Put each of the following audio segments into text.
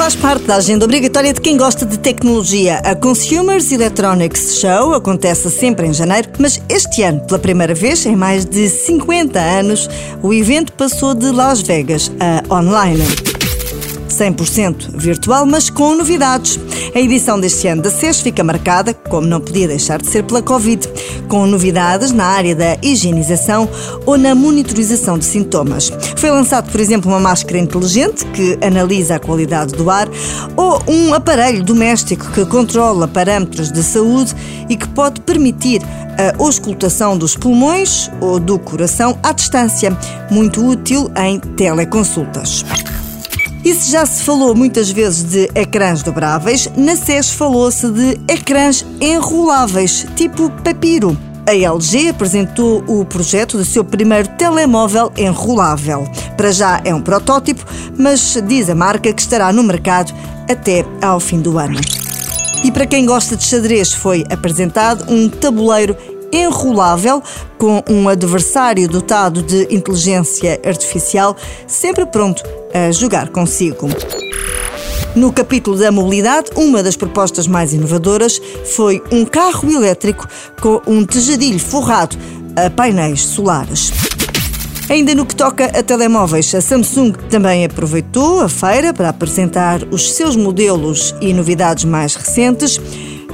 faz parte da agenda obrigatória de quem gosta de tecnologia. A Consumers Electronics Show acontece sempre em janeiro, mas este ano, pela primeira vez em mais de 50 anos, o evento passou de Las Vegas a online. 100% virtual, mas com novidades. A edição deste ano da SES fica marcada, como não podia deixar de ser, pela Covid, com novidades na área da higienização ou na monitorização de sintomas. Foi lançado, por exemplo, uma máscara inteligente que analisa a qualidade do ar ou um aparelho doméstico que controla parâmetros de saúde e que pode permitir a auscultação dos pulmões ou do coração à distância, muito útil em teleconsultas. E se já se falou muitas vezes de ecrãs dobráveis, na SES falou-se de ecrãs enroláveis, tipo papiro. A LG apresentou o projeto do seu primeiro telemóvel enrolável. Para já é um protótipo, mas diz a marca que estará no mercado até ao fim do ano. E para quem gosta de xadrez, foi apresentado um tabuleiro enrolável com um adversário dotado de inteligência artificial sempre pronto a jogar consigo. No capítulo da mobilidade, uma das propostas mais inovadoras foi um carro elétrico com um tejadilho forrado a painéis solares. Ainda no que toca a telemóveis, a Samsung também aproveitou a feira para apresentar os seus modelos e novidades mais recentes.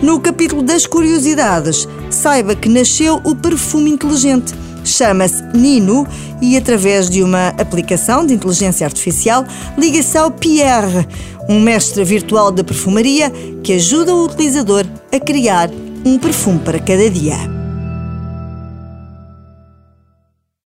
No capítulo das curiosidades, saiba que nasceu o perfume inteligente. Chama-se Nino e, através de uma aplicação de inteligência artificial, liga-se ao Pierre, um mestre virtual de perfumaria que ajuda o utilizador a criar um perfume para cada dia.